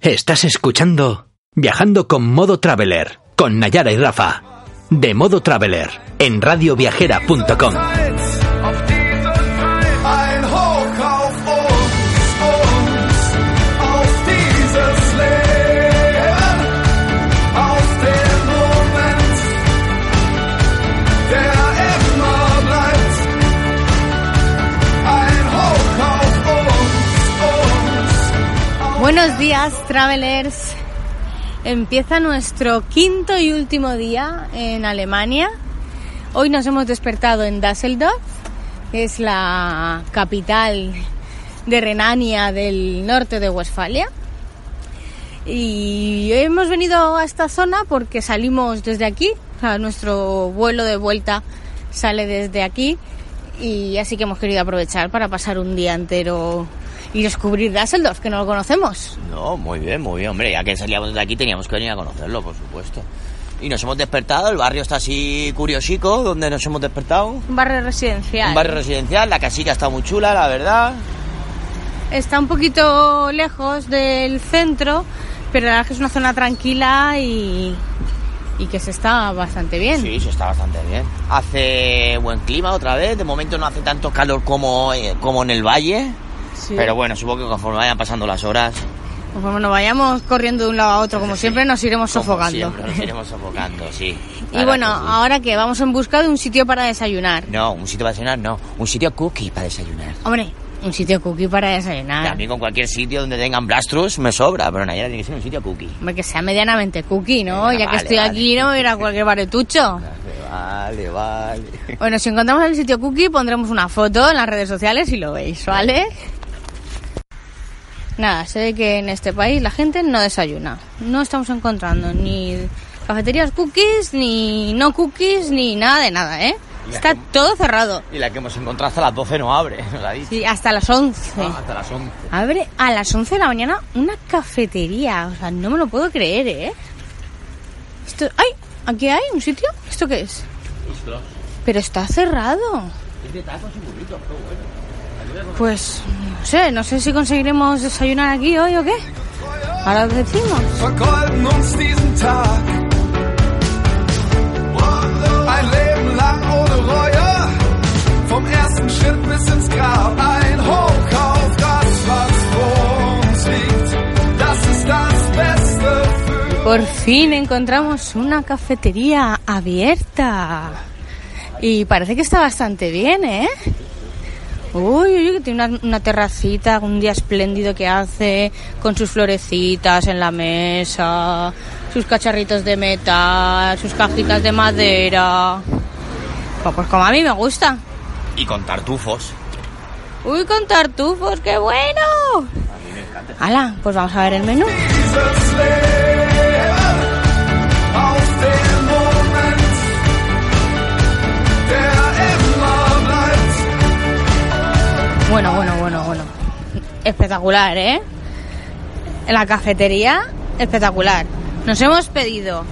Estás escuchando Viajando con Modo Traveler, con Nayara y Rafa. De Modo Traveler, en radioviajera.com. días, travelers. Empieza nuestro quinto y último día en Alemania. Hoy nos hemos despertado en Düsseldorf, que es la capital de Renania del norte de Westfalia. Y hemos venido a esta zona porque salimos desde aquí, nuestro vuelo de vuelta sale desde aquí y así que hemos querido aprovechar para pasar un día entero y descubrir Düsseldorf, que no lo conocemos. No, muy bien, muy bien, hombre. Ya que salíamos de aquí teníamos que venir a conocerlo, por supuesto. Y nos hemos despertado, el barrio está así curiosico, donde nos hemos despertado. Un barrio residencial. Un barrio residencial, la casita está muy chula, la verdad. Está un poquito lejos del centro, pero la verdad es que es una zona tranquila y, y que se está bastante bien. Sí, eso está bastante bien. Hace buen clima otra vez, de momento no hace tanto calor como, eh, como en el valle. Sí. Pero bueno, supongo que conforme vayan pasando las horas, Conforme nos vayamos corriendo de un lado a otro, como siempre, nos iremos como sofocando. siempre, nos iremos sofocando, sí. Y bueno, que sí. ahora que vamos en busca de un sitio para desayunar. No, un sitio para desayunar, no. Un sitio cookie para desayunar. Hombre, un sitio cookie para desayunar. También con cualquier sitio donde tengan blastrus me sobra, pero Nayara tiene que ser un sitio cookie. Hombre, que sea medianamente cookie, ¿no? Ya que estoy vale. aquí, no me voy a ir a cualquier baretucho. Vale, vale. Bueno, si encontramos el sitio cookie, pondremos una foto en las redes sociales y lo veis, ¿vale? Nada, se ve que en este país la gente no desayuna. No estamos encontrando ni cafeterías cookies, ni no cookies, ni nada de nada, ¿eh? Y Está que- todo cerrado. Y la que hemos encontrado hasta las 12 no abre, nos ha dicho. Sí, hasta las 11. Ah, hasta las 11. Abre a las 11 de la mañana una cafetería. O sea, no me lo puedo creer, ¿eh? Esto... ¡Ay! ¿Aquí hay un sitio? ¿Esto qué es? Pero está cerrado. Pues no sé, no sé si conseguiremos desayunar aquí hoy o qué. Ahora os decimos. Por fin encontramos una cafetería abierta. Y parece que está bastante bien, ¿eh? Uy, uy, que tiene una, una terracita, un día espléndido que hace, con sus florecitas en la mesa, sus cacharritos de metal, sus cajitas de madera. Pues, pues como a mí me gusta. Y con tartufos. Uy, con tartufos, qué bueno. Hala, pues vamos a ver el menú. Bueno, bueno, bueno, bueno. Espectacular, ¿eh? En la cafetería, espectacular. Nos hemos pedido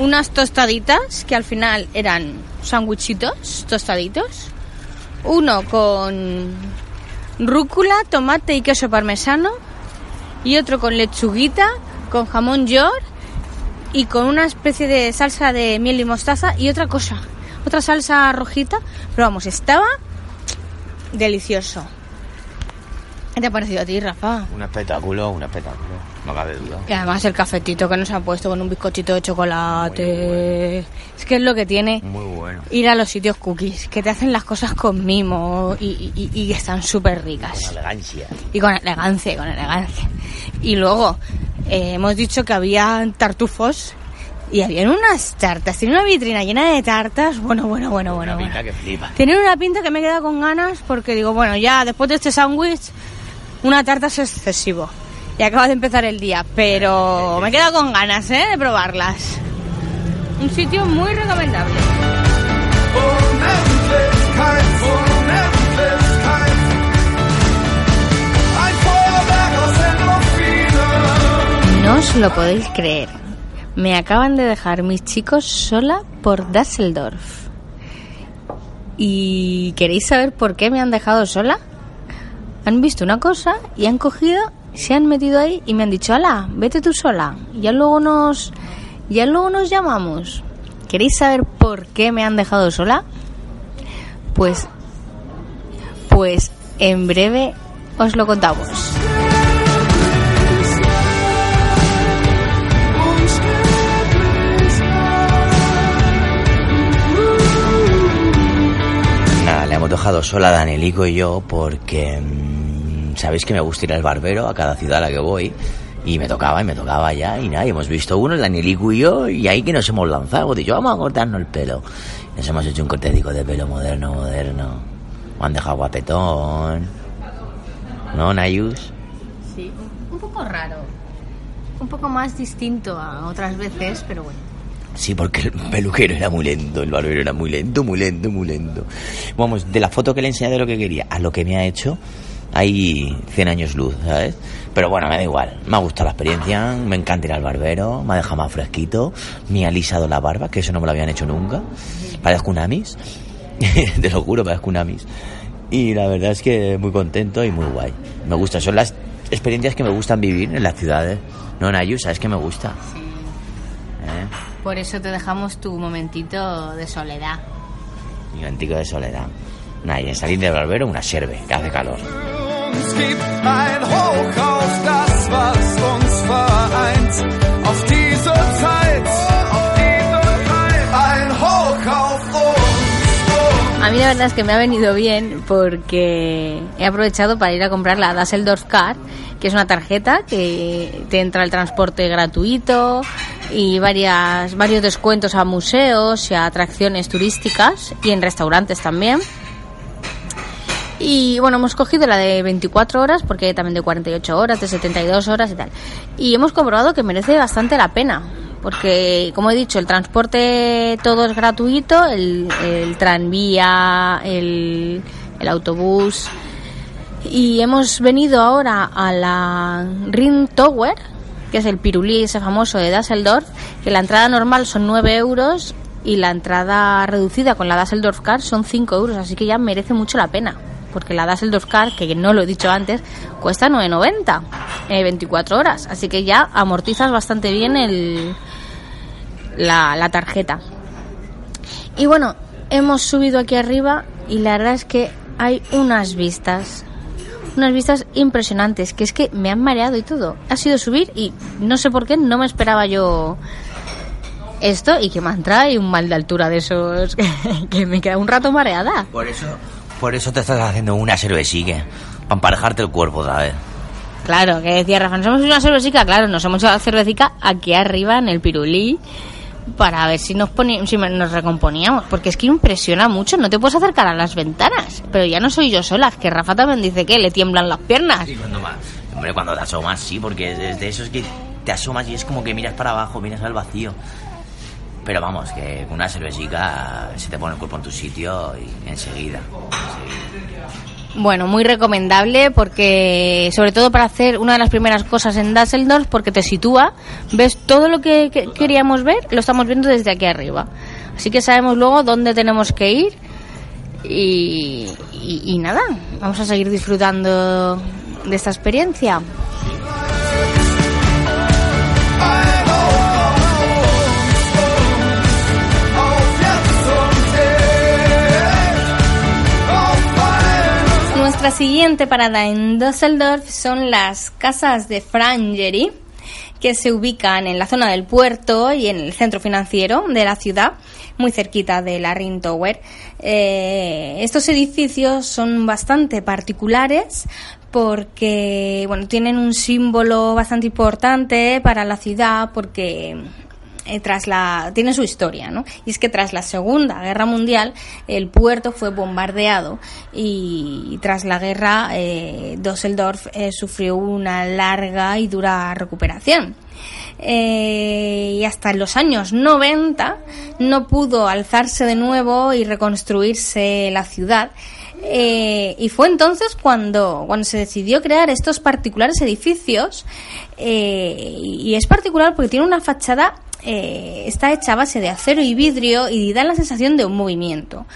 unas tostaditas que al final eran sándwichitos tostaditos. Uno con rúcula, tomate y queso parmesano. Y otro con lechuguita, con jamón york y con una especie de salsa de miel y mostaza y otra cosa, otra salsa rojita. Pero vamos, estaba delicioso. ¿Qué te ha parecido a ti, Rafa? Un espectáculo, un espectáculo. No cabe duda. Y además el cafetito que nos han puesto con un bizcochito de chocolate. Es que es lo que tiene Muy bueno. ir a los sitios cookies, que te hacen las cosas con mimo y, y- están súper ricas. Con elegancia. Y con elegancia, con elegancia. Y luego eh, hemos dicho que había tartufos y habían unas tartas. Tiene una vitrina llena de tartas. Bueno, bueno, bueno, bueno. Una bueno. pinta que flipa. Una pinta que me he quedado con ganas porque digo, bueno, ya después de este sándwich, una tarta es excesivo. y acaba de empezar el día, pero me he quedado con ganas ¿eh? de probarlas. Un sitio muy recomendable. No os lo podéis creer. Me acaban de dejar mis chicos sola por Düsseldorf. ¿Y queréis saber por qué me han dejado sola? Han visto una cosa y han cogido, se han metido ahí y me han dicho, ala, vete tú sola. Ya luego nos, ya luego nos llamamos. ¿Queréis saber por qué me han dejado sola? Pues, pues en breve os lo contamos. Hemos dejado sola a Danielico y yo porque mm, sabéis que me gusta ir al barbero a cada ciudad a la que voy y me tocaba y me tocaba ya y nada, y hemos visto uno, el Danielico y yo y ahí que nos hemos lanzado, dicho vamos a cortarnos el pelo. Nos hemos hecho un cortecico de pelo moderno, moderno. Me han dejado guapetón. ¿No, Nayus? Sí, un poco raro. Un poco más distinto a otras veces, pero bueno. Sí, porque el peluquero era muy lento, el barbero era muy lento, muy lento, muy lento. Vamos, de la foto que le enseñé de lo que quería a lo que me ha hecho, hay 100 años luz, ¿sabes? Pero bueno, me da igual. Me ha gustado la experiencia, me encanta ir al barbero, me ha dejado más fresquito, me ha alisado la barba, que eso no me lo habían hecho nunca. Parezco un amis, te lo juro, parezco un amis. Y la verdad es que muy contento y muy guay. Me gusta, son las experiencias que me gustan vivir en las ciudades. No, Nayu, sabes que me gusta. ¿Eh? Por eso te dejamos tu momentito de soledad. Mi antico de soledad. Nah, y en salir del barbero una sierve, que hace calor. A mí la verdad es que me ha venido bien porque he aprovechado para ir a comprar la Düsseldorf Card, que es una tarjeta que te entra el transporte gratuito y varias, varios descuentos a museos y a atracciones turísticas y en restaurantes también. Y bueno, hemos cogido la de 24 horas, porque hay también de 48 horas, de 72 horas y tal. Y hemos comprobado que merece bastante la pena, porque como he dicho, el transporte todo es gratuito, el, tranvía, el autobús. Y hemos venido ahora a la Ring Tower, que es el pirulí ese famoso de Düsseldorf, que la entrada normal son 9 euros y la entrada reducida con la Düsseldorf Card son 5 euros, así que ya merece mucho la pena. Porque la Düsseldorf Card, que no lo he dicho antes, cuesta 9,90 eh, 24 horas. Así que ya amortizas bastante bien el, la, la tarjeta. Y bueno, hemos subido aquí arriba y la verdad es que hay unas vistas. Unas vistas impresionantes, que es que me han mareado y todo. Ha sido subir y no sé por qué no me esperaba yo esto y que me trae un mal de altura de esos que, que me queda un rato mareada. Por eso, por eso te estás haciendo una cervecica, para emparejarte el cuerpo otra vez. Claro, que decía Rafa, nos hemos hecho una cervecica, claro, nos hemos hecho la cervecica aquí arriba en el pirulí para ver si nos poni- si nos recomponíamos, porque es que impresiona mucho, no te puedes acercar a las ventanas, pero ya no soy yo sola, es que Rafa también dice que le tiemblan las piernas. Hombre, cuando te asomas, sí, porque es de esos que te asomas y es como que miras para abajo, miras al vacío. Pero vamos, que una cervecica se te pone el cuerpo en tu sitio y enseguida. Bueno, muy recomendable porque, sobre todo para hacer una de las primeras cosas en Düsseldorf, porque te sitúa, ves todo lo que, que queríamos ver, lo estamos viendo desde aquí arriba. Así que sabemos luego dónde tenemos que ir y nada, vamos a seguir disfrutando de esta experiencia. Nuestra siguiente parada en Düsseldorf son las casas de Frangeri, que se ubican en la zona del puerto y en el centro financiero de la ciudad, muy cerquita de la Ring Tower. Eh, estos edificios son bastante particulares porque bueno, tienen un símbolo bastante importante para la ciudad porque eh, tras la tiene su historia, ¿no? Y es que tras la Segunda Guerra Mundial el puerto fue bombardeado y, tras la guerra eh, Düsseldorf eh, sufrió una larga y dura recuperación. Eh, y hasta los años 90 no pudo alzarse de nuevo y reconstruirse la ciudad. Y fue entonces cuando, cuando se decidió crear estos particulares edificios. y es particular porque tiene una fachada, eh, está hecha a base de acero y vidrio y da la sensación de un movimiento.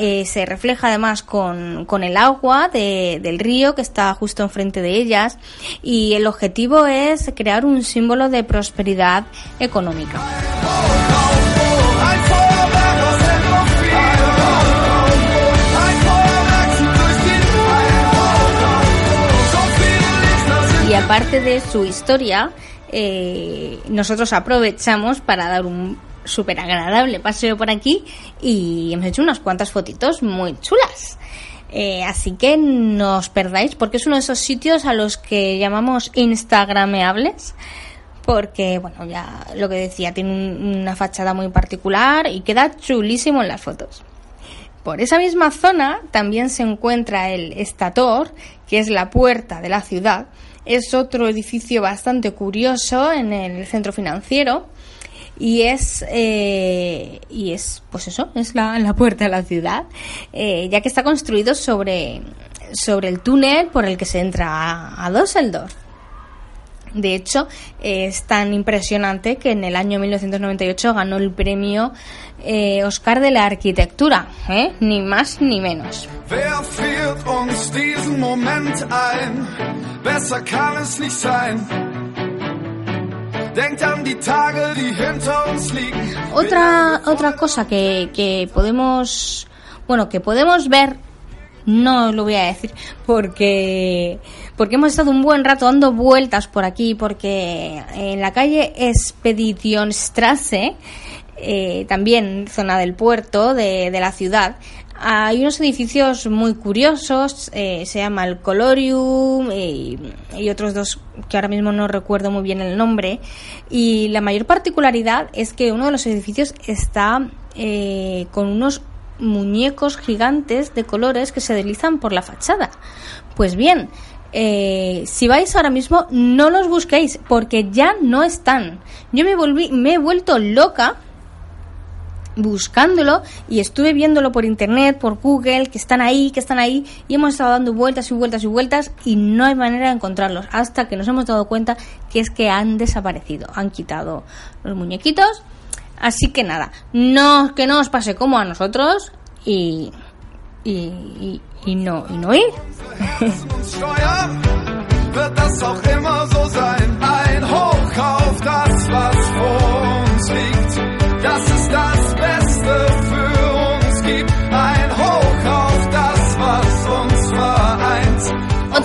Eh, se refleja además con, con el agua de- del río que está justo enfrente de ellas y el objetivo es crear un símbolo de prosperidad económica. Y aparte de su historia, eh, nosotros aprovechamos para dar un súper agradable paseo por aquí y hemos hecho unas cuantas fotitos muy chulas. Eh, así que no os perdáis porque es uno de esos sitios a los que llamamos instagrameables porque, bueno, ya lo que decía, tiene un- una fachada muy particular y queda chulísimo en las fotos. Por esa misma zona también se encuentra el Estator, que es la puerta de la ciudad. Es otro edificio bastante curioso en el centro financiero y es eh, y es pues eso es la, la puerta de la ciudad eh, ya que está construido sobre sobre el túnel por el que se entra a, a Düsseldorf. De hecho, eh, es tan impresionante que en el año 1998 ganó el premio Oscar de la Arquitectura, ni más ni menos. Otra, otra cosa que, que podemos, bueno, que podemos ver, no lo voy a decir, porque, porque hemos estado un buen rato dando vueltas por aquí, porque en la calle Expeditionstrasse, eh, también zona del puerto de, de la ciudad, hay unos edificios muy curiosos, eh, se llama el Colorium y, y otros dos que ahora mismo no recuerdo muy bien el nombre. Y la mayor particularidad es que uno de los edificios está eh, con unos muñecos gigantes de colores que se deslizan por la fachada. Pues bien, eh, si vais ahora mismo, no los busquéis porque ya no están. Yo me volví, me he vuelto loca buscándolo y estuve viéndolo por internet, por Google, que están ahí, que están ahí, y hemos estado dando vueltas y vueltas y vueltas y no hay manera de encontrarlos hasta que nos hemos dado cuenta que es que han desaparecido, han quitado los muñequitos. Así que nada, no que no os pase como a nosotros y y, no y no ir.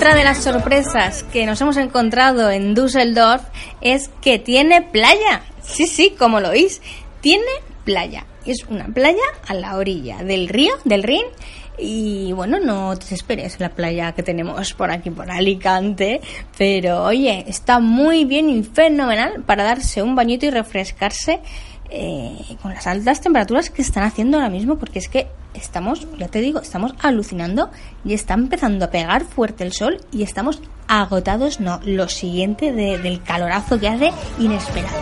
Otra de las sorpresas que nos hemos encontrado en Düsseldorf es que tiene playa. Sí, sí, como lo oís, tiene playa. Es una playa a la orilla del río, del Rin. Y bueno, no te esperes la playa que tenemos por aquí, por Alicante. Pero oye, está muy bien y fenomenal para darse un bañito y refrescarse eh, con las altas temperaturas que están haciendo ahora mismo, porque es que estamos, ya te digo, estamos alucinando y está empezando a pegar fuerte el sol y estamos agotados, no, lo siguiente de- del calorazo que hace inesperado.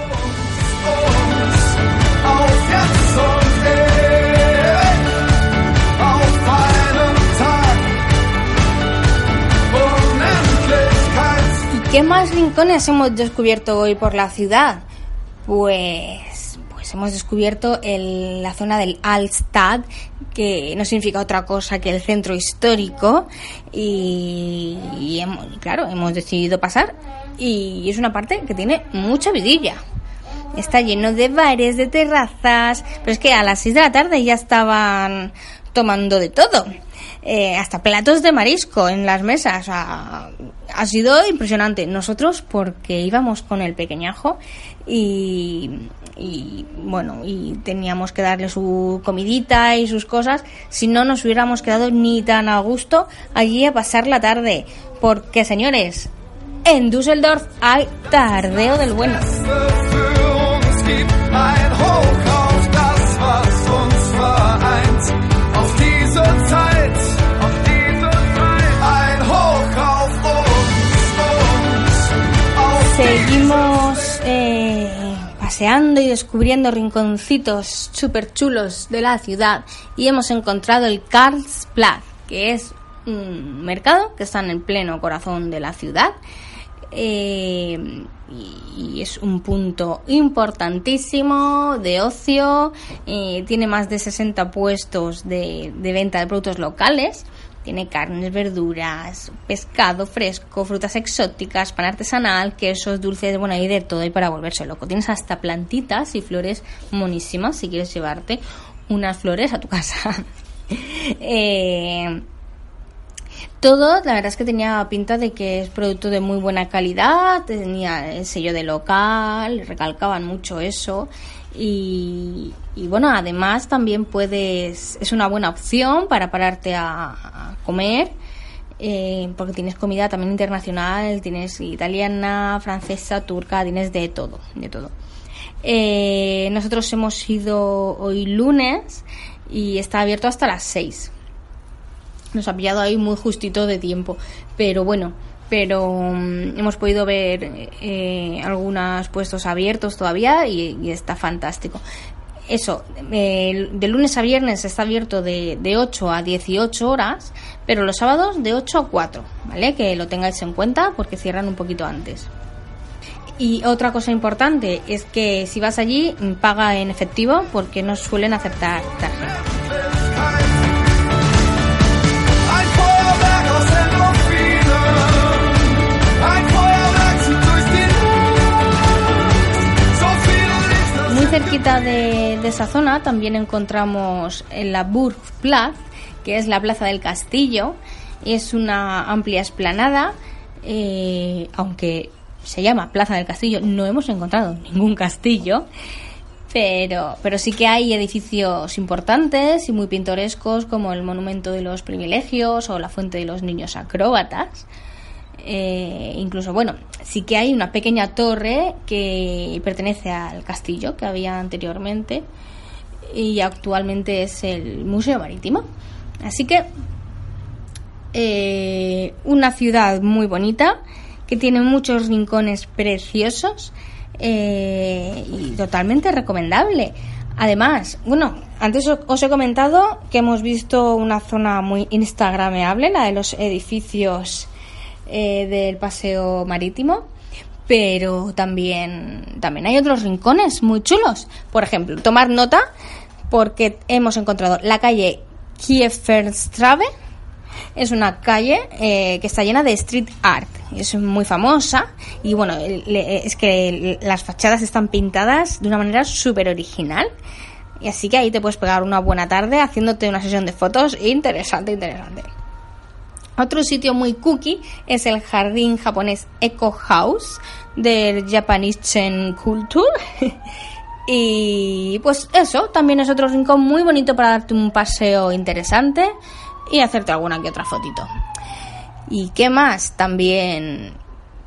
¿Y qué más rincones hemos descubierto hoy por la ciudad? Pues, pues hemos descubierto el- la zona del Altstadt, que no significa otra cosa que el centro histórico. Y, hemos- claro, hemos decidido pasar. Y es una parte que tiene mucha vidilla. Está lleno de bares, de terrazas, pero es que a las 6 de la tarde ya estaban tomando de todo. Eh, hasta platos de marisco en las mesas. Ha sido impresionante. Nosotros porque íbamos con el pequeñajo y, y bueno, y teníamos que darle su comidita y sus cosas. Si no nos hubiéramos quedado ni tan a gusto allí a pasar la tarde. Porque señores, en Düsseldorf hay tardeo del bueno. Seguimos eh, paseando y descubriendo rinconcitos súper chulos de la ciudad y hemos encontrado el Karlsplatz, que es un mercado que está en el pleno corazón de la ciudad. eh, y, es un punto importantísimo de ocio. eh, tiene más de 60 puestos de venta de productos locales. Tiene carnes, verduras, pescado fresco, frutas exóticas, pan artesanal, quesos, dulces, bueno, hay de todo y para volverse loco. Tienes hasta plantitas y flores monísimas si quieres llevarte unas flores a tu casa. Eh, todo, la verdad es que tenía pinta de que es producto de muy buena calidad, tenía el sello de local, recalcaban mucho eso. Y, bueno, además también puedes, es una buena opción para pararte a, a comer, eh, porque tienes comida también internacional, tienes italiana, francesa, turca, tienes de todo, de todo. Eh, nosotros hemos ido hoy lunes y está abierto hasta las 6 nos ha pillado ahí muy justito de tiempo pero bueno pero mm, hemos podido ver eh, algunos puestos abiertos todavía y, está fantástico eso, de lunes a viernes está abierto de, de 8 a 18 horas, pero los sábados de 8 a 4, ¿vale? Que lo tengáis en cuenta porque cierran un poquito antes. Y otra cosa importante es que si vas allí, paga en efectivo porque no suelen aceptar tarjeta. Cerquita de, esa zona también encontramos en la Burgplatz, que es la plaza del castillo. Es una amplia esplanada, eh, aunque se llama Plaza del Castillo, no hemos encontrado ningún castillo. Pero, pero sí que hay edificios importantes y muy pintorescos como el Monumento de los Privilegios o la Fuente de los Niños Acróbatas. Eh, incluso, bueno, sí que hay una pequeña torre que pertenece al castillo que había anteriormente y actualmente es el Museo Marítimo. Así que eh, una ciudad muy bonita que tiene muchos rincones preciosos eh, y totalmente recomendable. Además, bueno, antes os- he comentado que hemos visto una zona muy instagrameable, la de los edificios eh, del paseo marítimo, pero también, también hay otros rincones muy chulos. Por ejemplo, tomar nota porque hemos encontrado la calle Kieferstrabe, es una calle eh, que está llena de street art. Es muy famosa y bueno, es que las fachadas están pintadas de una manera súper original. Y así que ahí te puedes pegar una buena tarde haciéndote una sesión de fotos interesante, interesante. Otro sitio muy cookie es el jardín japonés Eco House del Japanese Culture. y pues eso, también es otro rincón muy bonito para darte un paseo interesante y hacerte alguna que otra fotito. ¿Y qué más? También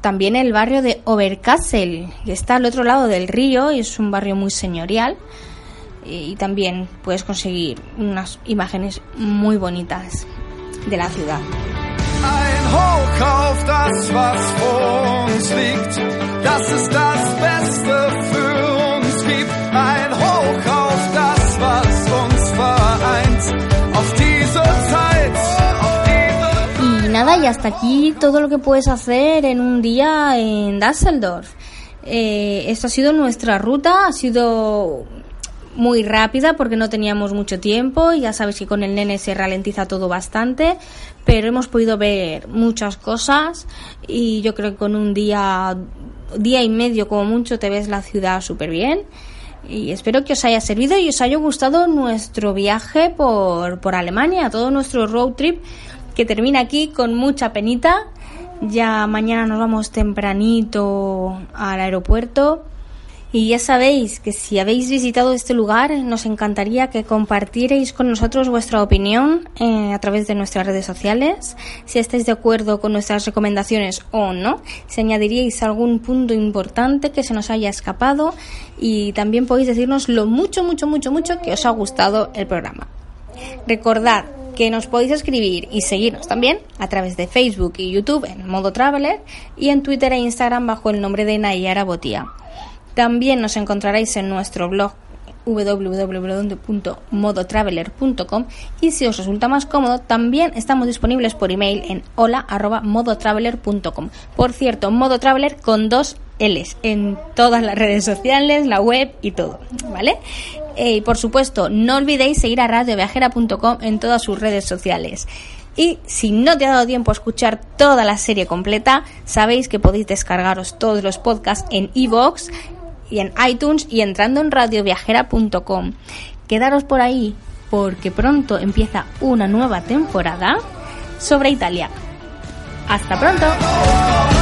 también el barrio de Overcastle, que está al otro lado del río y es un barrio muy señorial. Y también puedes conseguir unas imágenes muy bonitas de la ciudad. Y nada, y hasta aquí todo lo que puedes hacer en un día en Düsseldorf. Eh, esta ha sido nuestra ruta, ha sido muy rápida porque no teníamos mucho tiempo. Ya sabes que con el nene se ralentiza todo bastante, pero hemos podido ver muchas cosas y yo creo que con un día, día y medio como mucho te ves la ciudad súper bien. Y espero que os haya servido y os haya gustado nuestro viaje por, por Alemania, todo nuestro road trip que termina aquí con mucha penita. Ya mañana nos vamos tempranito al aeropuerto Y ya sabéis que si habéis visitado este lugar, nos encantaría que compartierais con nosotros vuestra opinión eh, a través de nuestras redes sociales, si estáis de acuerdo con nuestras recomendaciones o no, si añadiríais algún punto importante que se nos haya escapado y también podéis decirnos lo mucho, mucho, mucho, mucho que os ha gustado el programa. Recordad que nos podéis escribir y seguirnos también a través de Facebook y YouTube en modo Traveler y en Twitter e Instagram bajo el nombre de Nayara Botía. También nos encontraréis en nuestro blog www.modotraveler.com y si os resulta más cómodo también estamos disponibles por email en hola@modotraveler.com. Por cierto, Modo Traveler con dos L's en todas las redes sociales, la web y todo, ¿vale? Eh, y por supuesto, no olvidéis seguir a radioviajera.com en todas sus redes sociales. Y si no te ha dado tiempo a escuchar toda la serie completa, sabéis que podéis descargaros todos los podcasts en iVoox y en iTunes y entrando en radioviajera.com. Quedaros por ahí porque pronto empieza una nueva temporada sobre Italia. Hasta pronto.